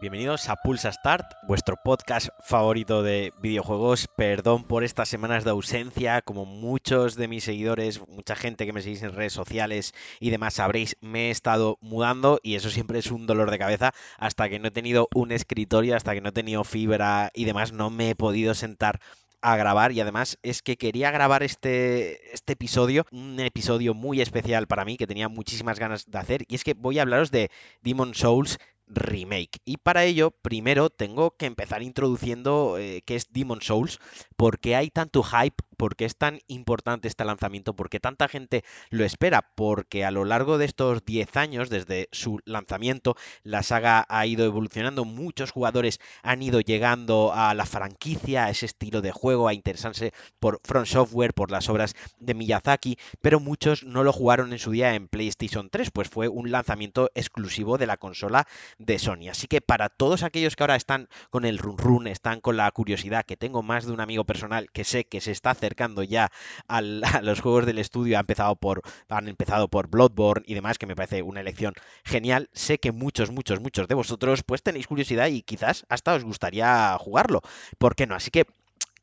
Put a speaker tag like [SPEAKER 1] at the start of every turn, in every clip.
[SPEAKER 1] Bienvenidos a Pulsa Start, vuestro podcast favorito de videojuegos. Perdón por estas semanas de ausencia, como muchos de mis seguidores, mucha gente que me seguís en redes sociales y demás sabréis, me he estado mudando y eso siempre es un dolor de cabeza. Hasta que no he tenido un escritorio, hasta que no he tenido fibra y demás, no me he podido sentar a grabar y además es que quería grabar este, este episodio, un episodio muy especial para mí que tenía muchísimas ganas de hacer y es que voy a hablaros de Demon Souls remake. Y para ello, primero tengo que empezar introduciendo eh, qué es Demon Souls, porque hay tanto hype ¿Por qué es tan importante este lanzamiento? ¿Por qué tanta gente lo espera? Porque a lo largo de estos 10 años, desde su lanzamiento, la saga ha ido evolucionando, muchos jugadores han ido llegando a la franquicia, a ese estilo de juego, a interesarse por Front Software, por las obras de Miyazaki, pero muchos no lo jugaron en su día en PlayStation 3, pues fue un lanzamiento exclusivo de la consola de Sony. Así que para todos aquellos que ahora están con el run run, están con la curiosidad, que tengo más de un amigo personal que sé que se está acercando acercando ya a los juegos del estudio, ha empezado por, han empezado por Bloodborne y demás, que me parece una elección genial. Sé que muchos, muchos, muchos de vosotros pues tenéis curiosidad y quizás hasta os gustaría jugarlo. ¿Por qué no? Así que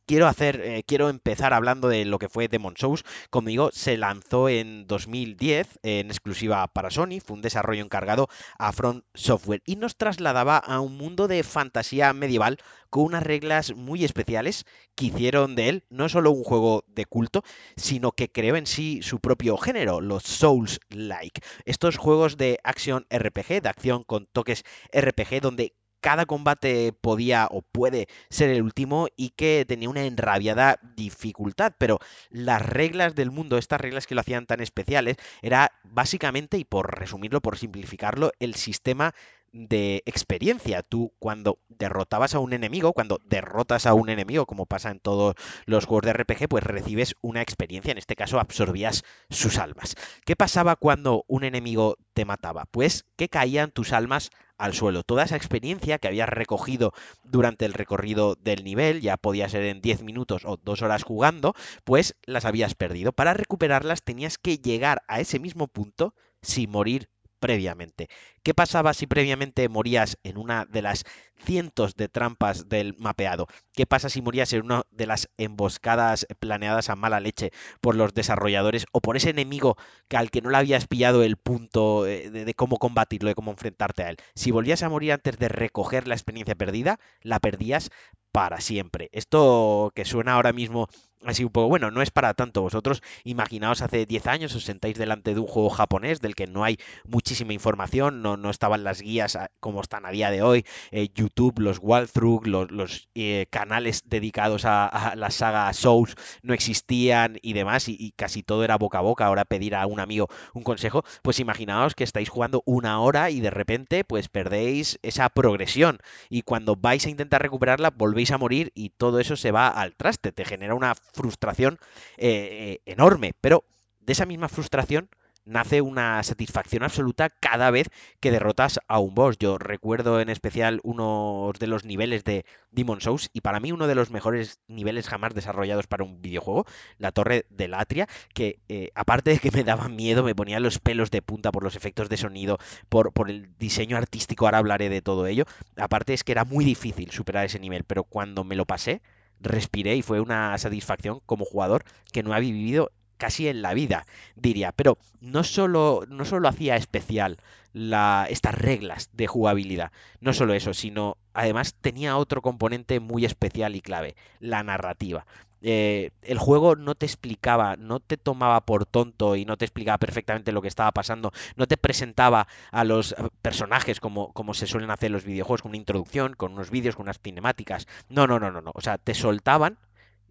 [SPEAKER 1] quiero hacer, eh, quiero empezar hablando de lo que fue Demon Souls. Como digo, se lanzó en 2010 en exclusiva para Sony, fue un desarrollo encargado a Front Software y nos trasladaba a un mundo de fantasía medieval con unas reglas muy especiales que hicieron de él no solo un juego de culto, sino que creó en sí su propio género, los Souls-like. Estos juegos de acción RPG, de acción con toques RPG, donde cada combate podía o puede ser el último y que tenía una enrabiada dificultad, pero las reglas del mundo, estas reglas que lo hacían tan especiales, era básicamente, y por resumirlo, por simplificarlo, el sistema de experiencia. Tú cuando derrotabas a un enemigo, cuando derrotas a un enemigo, como pasa en todos los juegos de RPG, pues recibes una experiencia. En este caso absorbías sus almas. ¿Qué pasaba cuando un enemigo te mataba? Pues que caían tus almas al suelo. Toda esa experiencia que habías recogido durante el recorrido del nivel, ya podía ser en 10 minutos o 2 horas jugando, pues las habías perdido. Para recuperarlas tenías que llegar a ese mismo punto sin morir previamente. ¿Qué pasaba si previamente morías en una de las cientos de trampas del mapeado? ¿Qué pasa si morías en una de las emboscadas planeadas a mala leche por los desarrolladores o por ese enemigo que al que no le habías pillado el punto eh, de, de cómo combatirlo, de cómo enfrentarte a él? Si volvías a morir antes de recoger la experiencia perdida, la perdías para siempre. Esto que suena ahora mismo así un poco, bueno, no es para tanto. Vosotros imaginaos hace 10 años os sentáis delante de un juego japonés del que no hay muchísima información, no, no estaban las guías como están a día de hoy, eh, YouTube, los walkthrough, los, eh, canales dedicados a, la saga Souls no existían y demás, y, casi todo era boca a boca, ahora pedir a un amigo un consejo, pues imaginaos que estáis jugando una hora y de repente pues perdéis esa progresión y cuando vais a intentar recuperarla volvéis a morir y todo eso se va al traste, te genera una frustración eh, enorme, pero de esa misma frustración nace una satisfacción absoluta cada vez que derrotas a un boss. Yo recuerdo en especial uno de los niveles de Demon Souls y para mí uno de los mejores niveles jamás desarrollados para un videojuego, la torre de Latria, que eh, aparte de que me daba miedo, me ponía los pelos de punta por los efectos de sonido, por, por el diseño artístico, ahora hablaré de todo ello, aparte es que era muy difícil superar ese nivel, pero cuando me lo pasé, respiré y fue una satisfacción como jugador que no había vivido casi en la vida, diría. Pero no solo, no solo hacía especial la, estas reglas de jugabilidad, no solo eso, sino además tenía otro componente muy especial y clave, la narrativa. Eh, el juego no te explicaba, no te tomaba por tonto y no te explicaba perfectamente lo que estaba pasando, no te presentaba a los personajes como, como se suelen hacer los videojuegos, con una introducción, con unos vídeos, con unas cinemáticas. No, no, no, no, no. O sea, te soltaban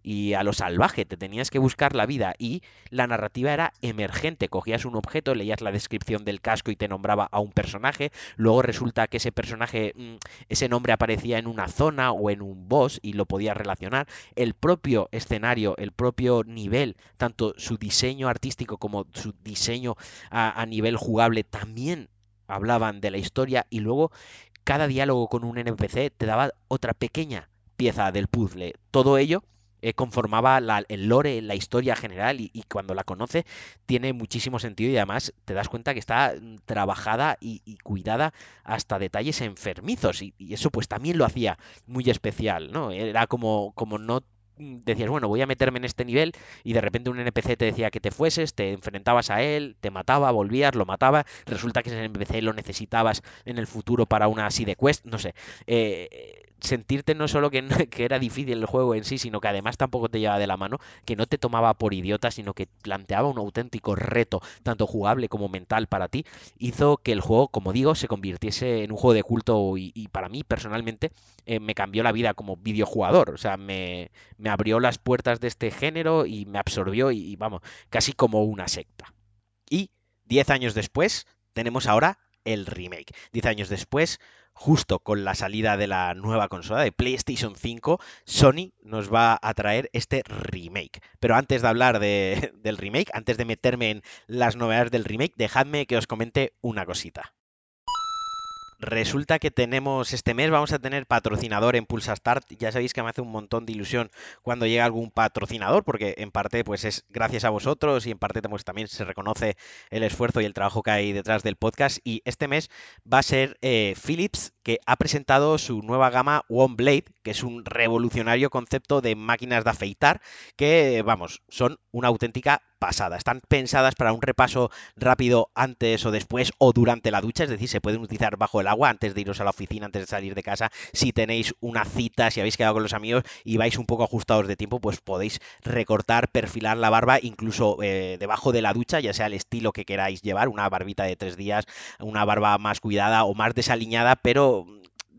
[SPEAKER 1] y a lo salvaje, te tenías que buscar la vida y la narrativa era emergente, cogías un objeto, leías la descripción del casco y te nombraba a un personaje, luego resulta que ese personaje, mm, ese nombre aparecía en una zona o en un boss y lo podías relacionar, el propio escenario, el propio nivel, tanto su diseño artístico como su diseño a, a nivel jugable también hablaban de la historia y luego cada diálogo con un NPC te daba otra pequeña pieza del puzzle. Todo ello eh, conformaba el lore, la historia general y, cuando la conoce tiene muchísimo sentido y además te das cuenta que está mm, trabajada y, cuidada hasta detalles enfermizos y, y, eso pues también lo hacía muy especial, ¿no? Era como, como no Mm, decías, bueno, voy a meterme en este nivel y de repente un NPC te decía que te fueses, te enfrentabas a él, te mataba, volvías, lo mataba, resulta que ese NPC lo necesitabas en el futuro para una así de quest, no sé. Eh, sentirte no solo que, era difícil el juego en sí, sino que además tampoco te llevaba de la mano, que no te tomaba por idiota, sino que planteaba un auténtico reto, tanto jugable como mental para ti, hizo que el juego, como digo, se convirtiese en un juego de culto y, para mí personalmente eh, me cambió la vida como videojugador, o sea, me, me, abrió las puertas de este género y me absorbió y, y vamos, casi como una secta. Y 10 años después tenemos ahora el remake. 10 años después, justo con la salida de la nueva consola de PlayStation 5, Sony nos va a traer este remake. Pero antes de hablar del remake, antes de meterme en las novedades del remake, dejadme que os comente una cosita. Resulta que tenemos este mes, vamos a tener patrocinador en Pulsa Start. Ya sabéis que me hace un montón de ilusión cuando llega algún patrocinador, porque en parte pues es gracias a vosotros y en parte pues, también se reconoce el esfuerzo y el trabajo que hay detrás del podcast. Y este mes va a ser eh, Philips, que ha presentado su nueva gama One Blade, que es un revolucionario concepto de máquinas de afeitar, que vamos, son una auténtica pasada. Están pensadas para un repaso rápido antes o después o durante la ducha, es decir, se pueden utilizar bajo el agua antes de iros a la oficina, antes de salir de casa. Si tenéis una cita, si habéis quedado con los amigos y vais un poco ajustados de tiempo, pues podéis recortar, perfilar la barba incluso eh, debajo de la ducha, ya sea el estilo que queráis llevar, una barbita de tres días, una barba más cuidada o más desaliñada, pero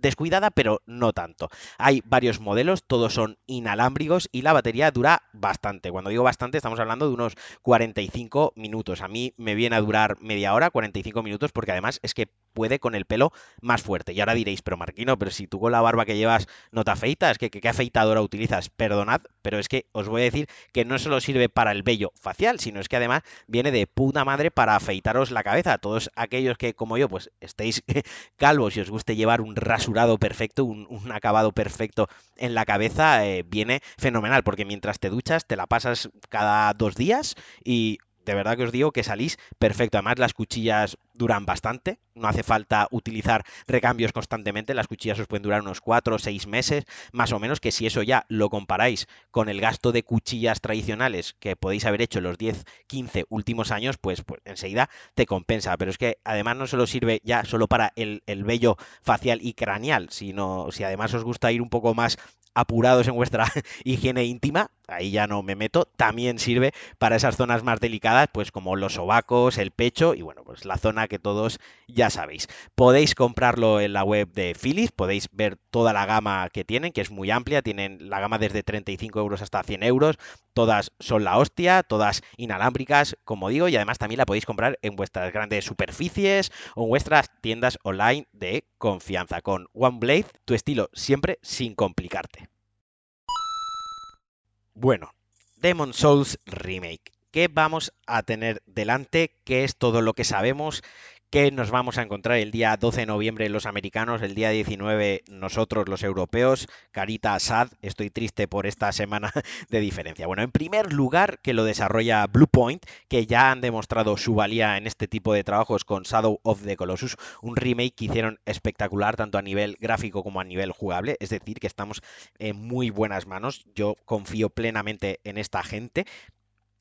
[SPEAKER 1] descuidada, pero no tanto. Hay varios modelos, todos son inalámbricos y la batería dura bastante. Cuando digo bastante, estamos hablando de unos 45 minutos. A mí me viene a durar media hora, 45 minutos, porque además es que puede con el pelo más fuerte. Y ahora diréis, pero Marquino, pero si tú con la barba que llevas no te afeitas, ¿qué, qué, afeitadora utilizas? Perdonad, pero es que os voy a decir que no solo sirve para el vello facial, sino es que además viene de puta madre para afeitaros la cabeza. Todos aquellos que, como yo, pues estéis calvos y os guste llevar un perfecto, un, acabado perfecto en la cabeza, eh, viene fenomenal, porque mientras te duchas te la pasas cada dos días y de verdad que os digo que salís perfecto. Además, las cuchillas duran bastante, no hace falta utilizar recambios constantemente, las cuchillas os pueden durar unos 4 o 6 meses, más o menos, que si eso ya lo comparáis con el gasto de cuchillas tradicionales que podéis haber hecho en los 10, 15 últimos años, pues, pues enseguida te compensa. Pero es que además no solo sirve ya solo para el, el vello facial y craneal, sino si además os gusta ir un poco más apurados en vuestra higiene íntima, ahí ya no me meto, también sirve para esas zonas más delicadas, pues como los sobacos, el pecho y bueno, pues la zona que todos ya sabéis. Podéis comprarlo en la web de Philips, podéis ver toda la gama que tienen, que es muy amplia, tienen la gama desde 35 euros hasta 100 euros, todas son la hostia, todas inalámbricas, como digo, y además también la podéis comprar en vuestras grandes superficies o en vuestras tiendas online de confianza. Con OneBlade, tu estilo siempre sin complicarte. Bueno, Demon Souls Remake. ¿Qué vamos a tener delante? ¿Qué es todo lo que sabemos? ¿Qué nos vamos a encontrar el día 12 de noviembre los americanos, el día 19 nosotros los europeos? Carita sad, estoy triste por esta semana de diferencia. Bueno, en primer lugar, que lo desarrolla Bluepoint, que ya han demostrado su valía en este tipo de trabajos con Shadow of the Colossus, un remake que hicieron espectacular tanto a nivel gráfico como a nivel jugable, es decir, que estamos en muy buenas manos. Yo confío plenamente en esta gente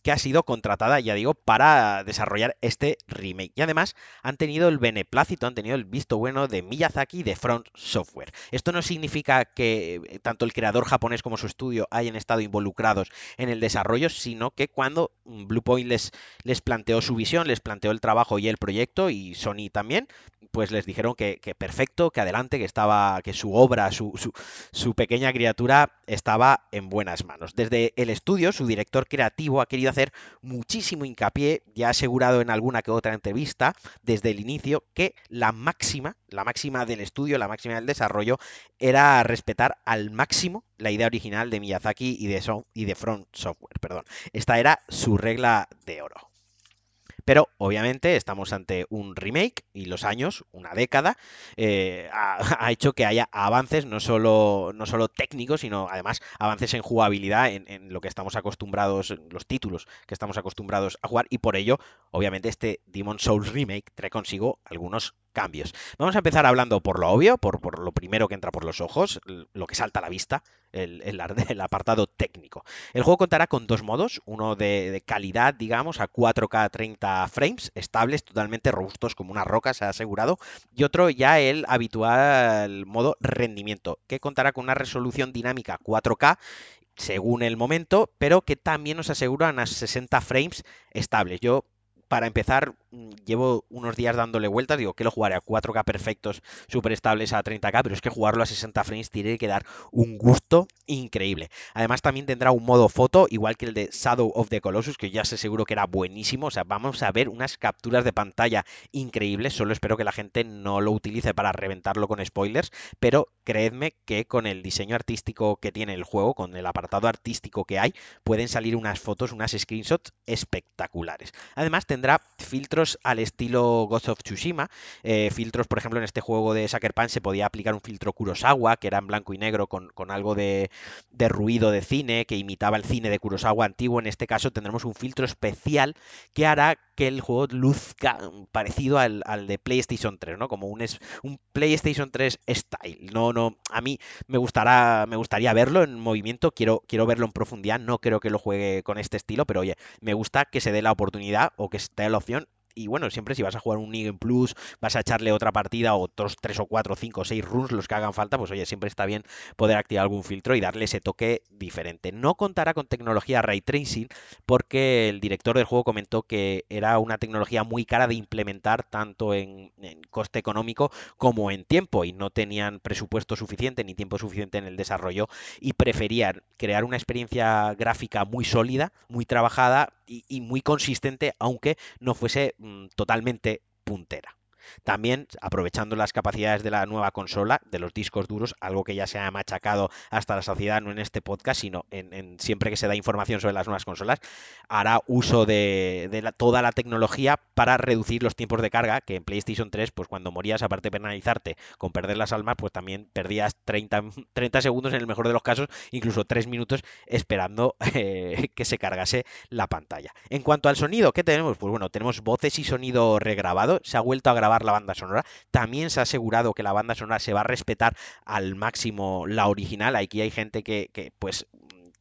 [SPEAKER 1] que ha sido contratada, ya digo, para desarrollar este remake. Y además han tenido el beneplácito, han tenido el visto bueno de Miyazaki de Front Software. Esto no significa que eh, tanto el creador japonés como su estudio hayan estado involucrados en el desarrollo, sino que cuando Bluepoint les, les planteó su visión, les planteó el trabajo y el proyecto, y Sony también, pues les dijeron que, perfecto, que adelante, que estaba, que su obra, su, su, su, pequeña criatura estaba en buenas manos. Desde el estudio, su director creativo ha querido hacer muchísimo hincapié, ya asegurado en alguna que otra entrevista, desde el inicio, que la máxima, la máxima del estudio, la máxima del desarrollo, era respetar al máximo la idea original de Miyazaki y de, y de Front Software. Perdón. Esta era su regla de oro. Pero obviamente estamos ante un remake y los años, una década, eh, ha, hecho que haya avances no solo, no solo técnicos, sino además avances en jugabilidad, en, en lo que estamos acostumbrados, los títulos que estamos acostumbrados a jugar y por ello, obviamente, este Demon Souls Remake trae consigo algunos cambios. Vamos a empezar hablando por lo obvio, por, por lo primero que entra por los ojos, lo que salta a la vista, el, el, apartado técnico. El juego contará con dos modos, uno de, de, calidad, digamos, a 4K 30 frames, estables, totalmente robustos como una roca, se ha asegurado, y otro ya el habitual modo rendimiento, que contará con una resolución dinámica 4K según el momento, pero que también nos asegura unas 60 frames estables. Yo para empezar, llevo unos días dándole vueltas, digo que lo jugaré a 4K perfectos, súper estables a 30K, pero es que jugarlo a 60 frames tiene que dar un gusto increíble. Además también tendrá un modo foto, igual que el de Shadow of the Colossus, que ya sé seguro que era buenísimo, o sea, vamos a ver unas capturas de pantalla increíbles, solo espero que la gente no lo utilice para reventarlo con spoilers, pero creedme que con el diseño artístico que tiene el juego, con el apartado artístico que hay, pueden salir unas fotos, unas screenshots espectaculares. Además, tendrá filtros al estilo Ghost of Tsushima. Eh, filtros, por ejemplo, en este juego de Sucker Punch se podía aplicar un filtro Kurosawa, que era en blanco y negro con, algo de, ruido de cine, que imitaba el cine de Kurosawa antiguo. En este caso tendremos un filtro especial que hará que el juego luzca parecido al, de PlayStation 3, ¿no? Como un, un PlayStation 3 style. No, no, a mí me gustará, me gustaría verlo en movimiento, quiero, quiero verlo en profundidad, no creo que lo juegue con este estilo, pero oye, me gusta que se dé la oportunidad o que esté la opción y bueno, siempre si vas a jugar un New Plus, vas a echarle otra partida otros 3 o 4, 5 o 6 runs, los que hagan falta, pues oye, siempre está bien poder activar algún filtro y darle ese toque diferente. No contará con tecnología ray tracing porque el director del juego comentó que era una tecnología muy cara de implementar tanto en, en coste económico como en tiempo y no tenían presupuesto suficiente ni tiempo suficiente en el desarrollo y preferían crear una experiencia gráfica muy sólida, muy trabajada y, muy consistente, aunque no fuese mm, totalmente puntera. También aprovechando las capacidades de la nueva consola, de los discos duros, algo que ya se ha machacado hasta la sociedad, no en este podcast, sino en, siempre que se da información sobre las nuevas consolas, hará uso de, toda la tecnología para reducir los tiempos de carga, que en PlayStation 3, pues cuando morías, aparte de penalizarte con perder las almas, pues también perdías 30, 30 segundos en el mejor de los casos, incluso 3 minutos esperando eh, que se cargase la pantalla. En cuanto al sonido, ¿qué tenemos? Pues bueno, tenemos voces y sonido regrabado, se ha vuelto a grabar la banda sonora. También se ha asegurado que la banda sonora se va a respetar al máximo la original. Aquí hay gente que, que pues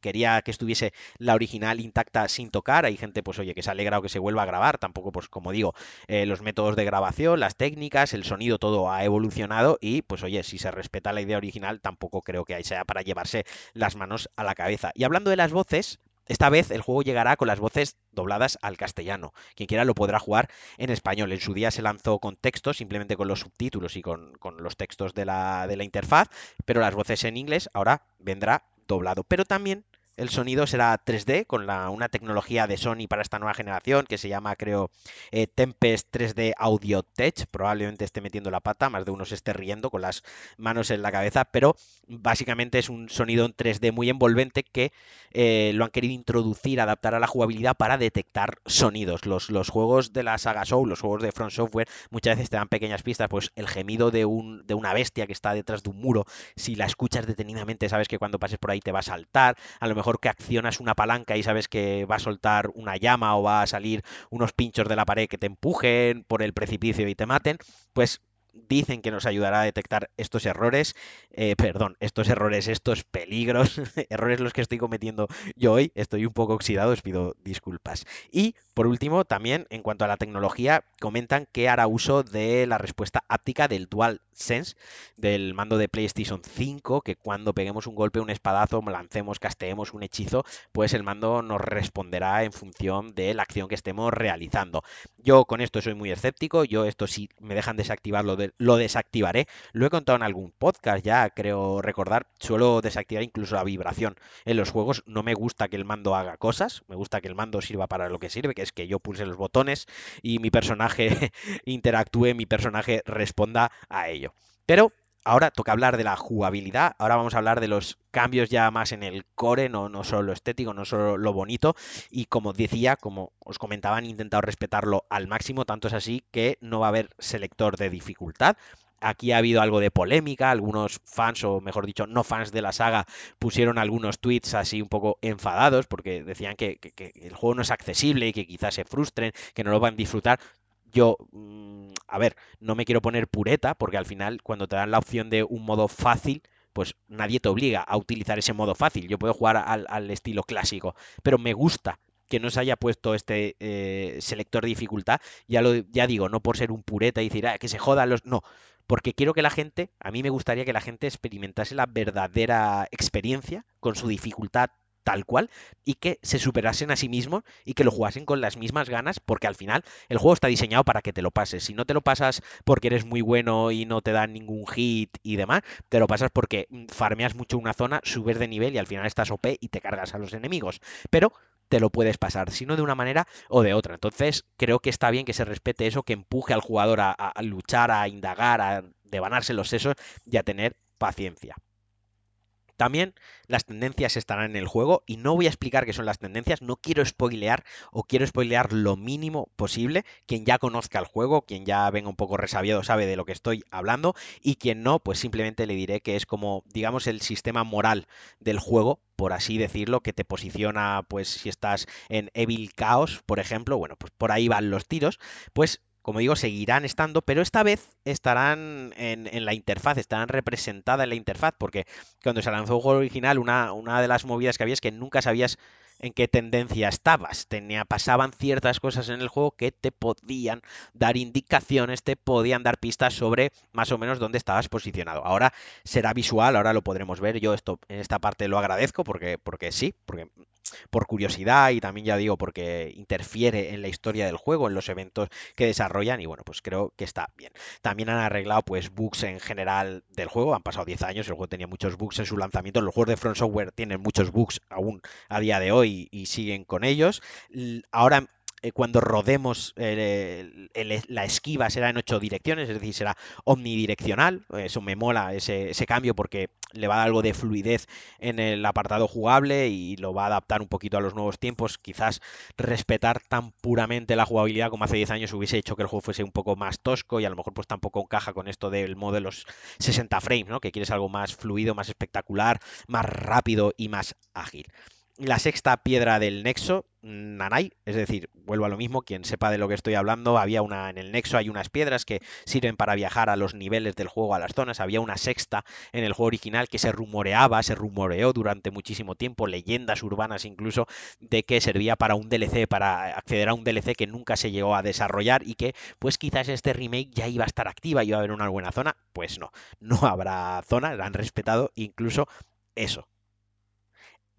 [SPEAKER 1] quería que estuviese la original intacta sin tocar. Hay gente, pues oye, que se alegra o que se vuelva a grabar. Tampoco, pues como digo, eh, los métodos de grabación, las técnicas, el sonido, todo ha evolucionado. Y pues oye, si se respeta la idea original, tampoco creo que sea para llevarse las manos a la cabeza. Y hablando de las voces, esta vez el juego llegará con las voces dobladas al castellano. Quien quiera lo podrá jugar en español. En su día se lanzó con textos, simplemente con los subtítulos y con, los textos de la, de la interfaz, pero las voces en inglés ahora vendrá doblado. Pero también el sonido será 3D con la, una tecnología de Sony para esta nueva generación que se llama, creo, eh, Tempest 3D Audio Tech. Probablemente esté metiendo la pata, más de uno se esté riendo con las manos en la cabeza, pero básicamente es un sonido en 3D muy envolvente que eh, lo han querido introducir, adaptar a la jugabilidad para detectar sonidos. Los, los juegos de la saga Soul, los juegos de Front Software, muchas veces te dan pequeñas pistas, pues el gemido de, un, de una bestia que está detrás de un muro, si la escuchas detenidamente, sabes que cuando pases por ahí te va a saltar. A lo mejor que accionas una palanca y sabes que va a soltar una llama o va a salir unos pinchos de la pared que te empujen por el precipicio y te maten, pues dicen que nos ayudará a detectar estos errores, eh, perdón, estos errores, estos peligros, errores los que estoy cometiendo yo hoy, estoy un poco oxidado, os pido disculpas. Y por último, también en cuanto a la tecnología, comentan que hará uso de la respuesta áptica del Dual Sense, del mando de PlayStation 5, que cuando peguemos un golpe, un espadazo, lancemos, casteemos un hechizo, pues el mando nos responderá en función de la acción que estemos realizando. Yo con esto soy muy escéptico, yo esto si me dejan desactivarlo de lo desactivaré. Lo he contado en algún podcast ya, creo recordar. Suelo desactivar incluso la vibración. En los juegos no me gusta que el mando haga cosas, me gusta que el mando sirva para lo que sirve, que es que yo pulse los botones y mi personaje interactúe, mi personaje responda a ello. Pero ahora toca hablar de la jugabilidad, ahora vamos a hablar de los cambios ya más en el core, no, no solo lo estético, no solo lo bonito, y como decía, como os comentaba, han intentado respetarlo al máximo, tanto es así que no va a haber selector de dificultad, Aquí ha habido algo de polémica, algunos fans, o mejor dicho, no fans de la saga, pusieron algunos tweets así un poco enfadados porque decían que, el juego no es accesible y que quizás se frustren, que no lo van a disfrutar. Yo, mm, a ver, no me quiero poner pureta porque al final cuando te dan la opción de un modo fácil, pues nadie te obliga a utilizar ese modo fácil. Yo puedo jugar al, estilo clásico, pero me gusta que no se haya puesto este eh, selector de dificultad. Ya lo ya digo, no por ser un pureta y decir ah, que se jodan los. No, porque quiero que la gente, a mí me gustaría que la gente experimentase la verdadera experiencia con su dificultad tal cual y que se superasen a sí mismos y que lo jugasen con las mismas ganas porque al final el juego está diseñado para que te lo pases. Si no te lo pasas porque eres muy bueno y no te dan ningún hit y demás, te lo pasas porque mm, farmeas mucho una zona, subes de nivel y al final estás OP y te cargas a los enemigos. Pero te lo puedes pasar, sino de una manera o de otra. Entonces, creo que está bien que se respete eso, que empuje al jugador a, a luchar, a indagar, a devanarse los sesos y a tener paciencia. También las tendencias estarán en el juego y no voy a explicar qué son las tendencias, no quiero spoilear o quiero spoilear lo mínimo posible. Quien ya conozca el juego, quien ya venga un poco resabiado sabe de lo que estoy hablando y quien no, pues simplemente le diré que es como, digamos, el sistema moral del juego, por así decirlo, que te posiciona, pues si estás en Evil Chaos, por ejemplo, bueno, pues por ahí van los tiros, pues como digo, seguirán estando, pero esta vez estarán en, la interfaz, estarán representadas en la interfaz, porque cuando se lanzó el juego original, una, una de las movidas que había es que nunca sabías en qué tendencia estabas. Tenía, pasaban ciertas cosas en el juego que te podían dar indicaciones, te podían dar pistas sobre más o menos dónde estabas posicionado. Ahora será visual, ahora lo podremos ver. Yo esto en esta parte lo agradezco porque, porque sí, porque por curiosidad y también ya digo porque interfiere en la historia del juego, en los eventos que desarrollan y bueno, pues creo que está bien. También han arreglado pues bugs en general del juego, han pasado 10 años, el juego tenía muchos bugs en su lanzamiento, los juegos de Front Software tienen muchos bugs aún a día de hoy y siguen con ellos. Ahora eh, cuando rodemos eh, la esquiva será en ocho direcciones, es decir, será omnidireccional. Eso me mola ese, cambio porque le va a dar algo de fluidez en el apartado jugable y lo va a adaptar un poquito a los nuevos tiempos. Quizás respetar tan puramente la jugabilidad como hace 10 años hubiese hecho que el juego fuese un poco más tosco y a lo mejor pues tampoco encaja con esto del modo de los 60 frames, ¿no? Que quieres algo más fluido, más espectacular, más rápido y más ágil la sexta piedra del nexo, Nanai, es decir, vuelvo a lo mismo, quien sepa de lo que estoy hablando, había una en el nexo, hay unas piedras que sirven para viajar a los niveles del juego, a las zonas, había una sexta en el juego original que se rumoreaba, se rumoreó durante muchísimo tiempo, leyendas urbanas incluso, de que servía para un DLC, para acceder a un DLC que nunca se llegó a desarrollar y que pues quizás este remake ya iba a estar activa, iba a haber una buena zona, pues no, no habrá zona, la han respetado incluso eso,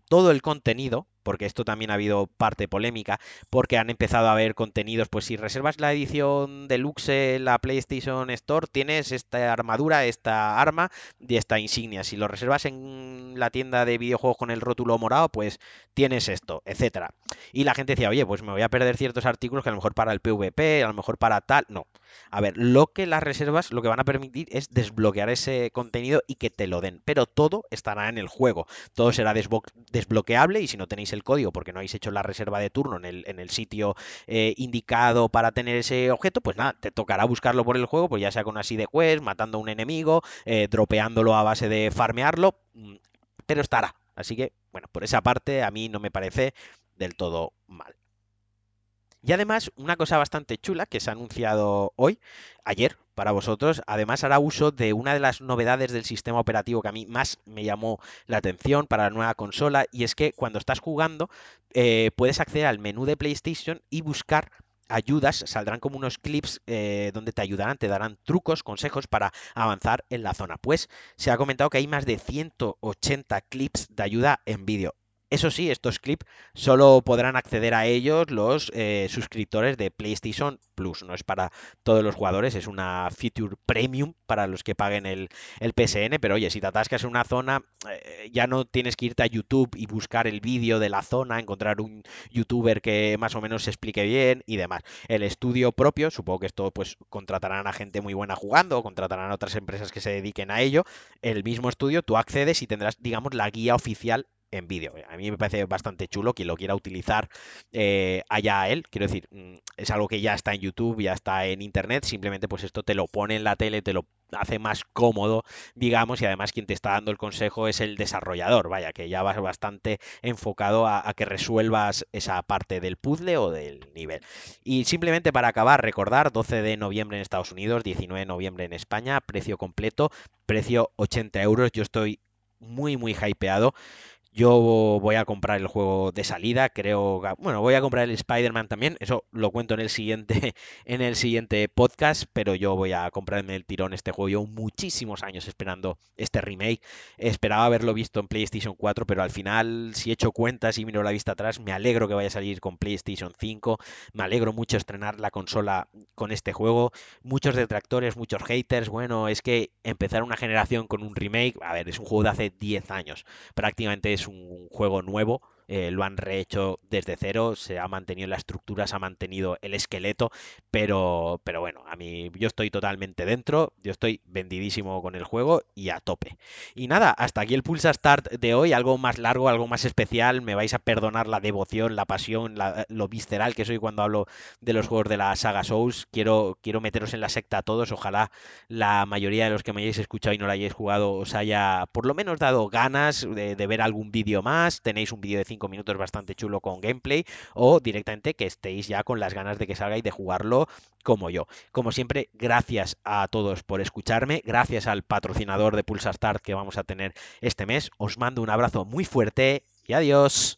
[SPEAKER 1] todo el contenido, porque esto también ha habido parte polémica, porque han empezado a haber contenidos, pues si reservas la edición deluxe en la PlayStation Store, tienes esta armadura, esta arma y esta insignia. Si lo reservas en la tienda de videojuegos con el rótulo morado, pues tienes esto, etcétera. Y la gente decía, oye, pues me voy a perder ciertos artículos que a lo mejor para el PvP, a lo mejor para tal. No. A ver, lo que las reservas lo que van a permitir es desbloquear ese contenido y que te lo den. Pero todo estará en el juego. Todo será desbloqueable y si no tenéis el código porque no habéis hecho la reserva de turno en el, en el sitio eh, indicado para tener ese objeto, pues nada, te tocará buscarlo por el juego, pues ya sea con así de quest, matando a un enemigo, eh, dropeándolo a base de farmearlo, mm, pero estará. Así que, bueno, por esa parte a mí no me parece del todo mal. Y además, una cosa bastante chula que se ha anunciado hoy, ayer, para vosotros, además hará uso de una de las novedades del sistema operativo que a mí más me llamó la atención para la nueva consola, y es que cuando estás jugando eh, puedes acceder al menú de PlayStation y buscar ayudas, saldrán como unos clips eh, donde te ayudarán, te darán trucos, consejos para avanzar en la zona. Pues se ha comentado que hay más de 180 clips de ayuda en vídeo Eso sí, estos clips solo podrán acceder a ellos los eh, suscriptores de PlayStation Plus. No es para todos los jugadores, es una feature premium para los que paguen el, el PSN. Pero oye, si te atascas en una zona, eh, ya no tienes que irte a YouTube y buscar el vídeo de la zona, encontrar un youtuber que más o menos se explique bien y demás. El estudio propio, supongo que esto pues contratarán a gente muy buena jugando, o contratarán a otras empresas que se dediquen a ello. El mismo estudio, tú accedes y tendrás, digamos, la guía oficial en vídeo. A mí me parece bastante chulo quien lo quiera utilizar eh, allá él. Quiero decir, mm, es algo que ya está en YouTube, ya está en Internet. Simplemente pues esto te lo pone en la tele, te lo hace más cómodo, digamos, y además quien te está dando el consejo es el desarrollador, vaya, que ya vas bastante enfocado a, a, que resuelvas esa parte del puzzle o del nivel. Y simplemente para acabar, recordar, 12 de noviembre en Estados Unidos, 19 de noviembre en España, precio completo, precio 80 euros, yo estoy muy, muy hypeado. Yo voy a comprar el juego de salida, creo, bueno, voy a comprar el Spider-Man también, eso lo cuento en el siguiente en el siguiente podcast, pero yo voy a comprarme el tirón este juego. Yo muchísimos años esperando este remake. Esperaba haberlo visto en PlayStation 4, pero al final si echo cuentas y miro la vista atrás, me alegro que vaya a salir con PlayStation 5. Me alegro mucho estrenar la consola con este juego. Muchos detractores, muchos haters, bueno, es que empezar una generación con un remake, a ver, es un juego de hace 10 años. Prácticamente es un juego nuevo eh, lo han rehecho desde cero, se ha mantenido la estructura, se ha mantenido el esqueleto, pero, pero bueno, a mí yo estoy totalmente dentro, yo estoy vendidísimo con el juego y a tope. Y nada, hasta aquí el Pulsa Start de hoy, algo más largo, algo más especial, me vais a perdonar la devoción, la pasión, lo visceral que soy cuando hablo de los juegos de la saga Souls, quiero, quiero meteros en la secta a todos, ojalá la mayoría de los que me hayáis escuchado y no lo hayáis jugado os haya por lo menos dado ganas de, de ver algún vídeo más, tenéis un vídeo de 5 minutos bastante chulo con gameplay o directamente que estéis ya con las ganas de que salga y de jugarlo como yo. Como siempre, gracias a todos por escucharme, gracias al patrocinador de Pulsa Start que vamos a tener este mes. Os mando un abrazo muy fuerte y adiós.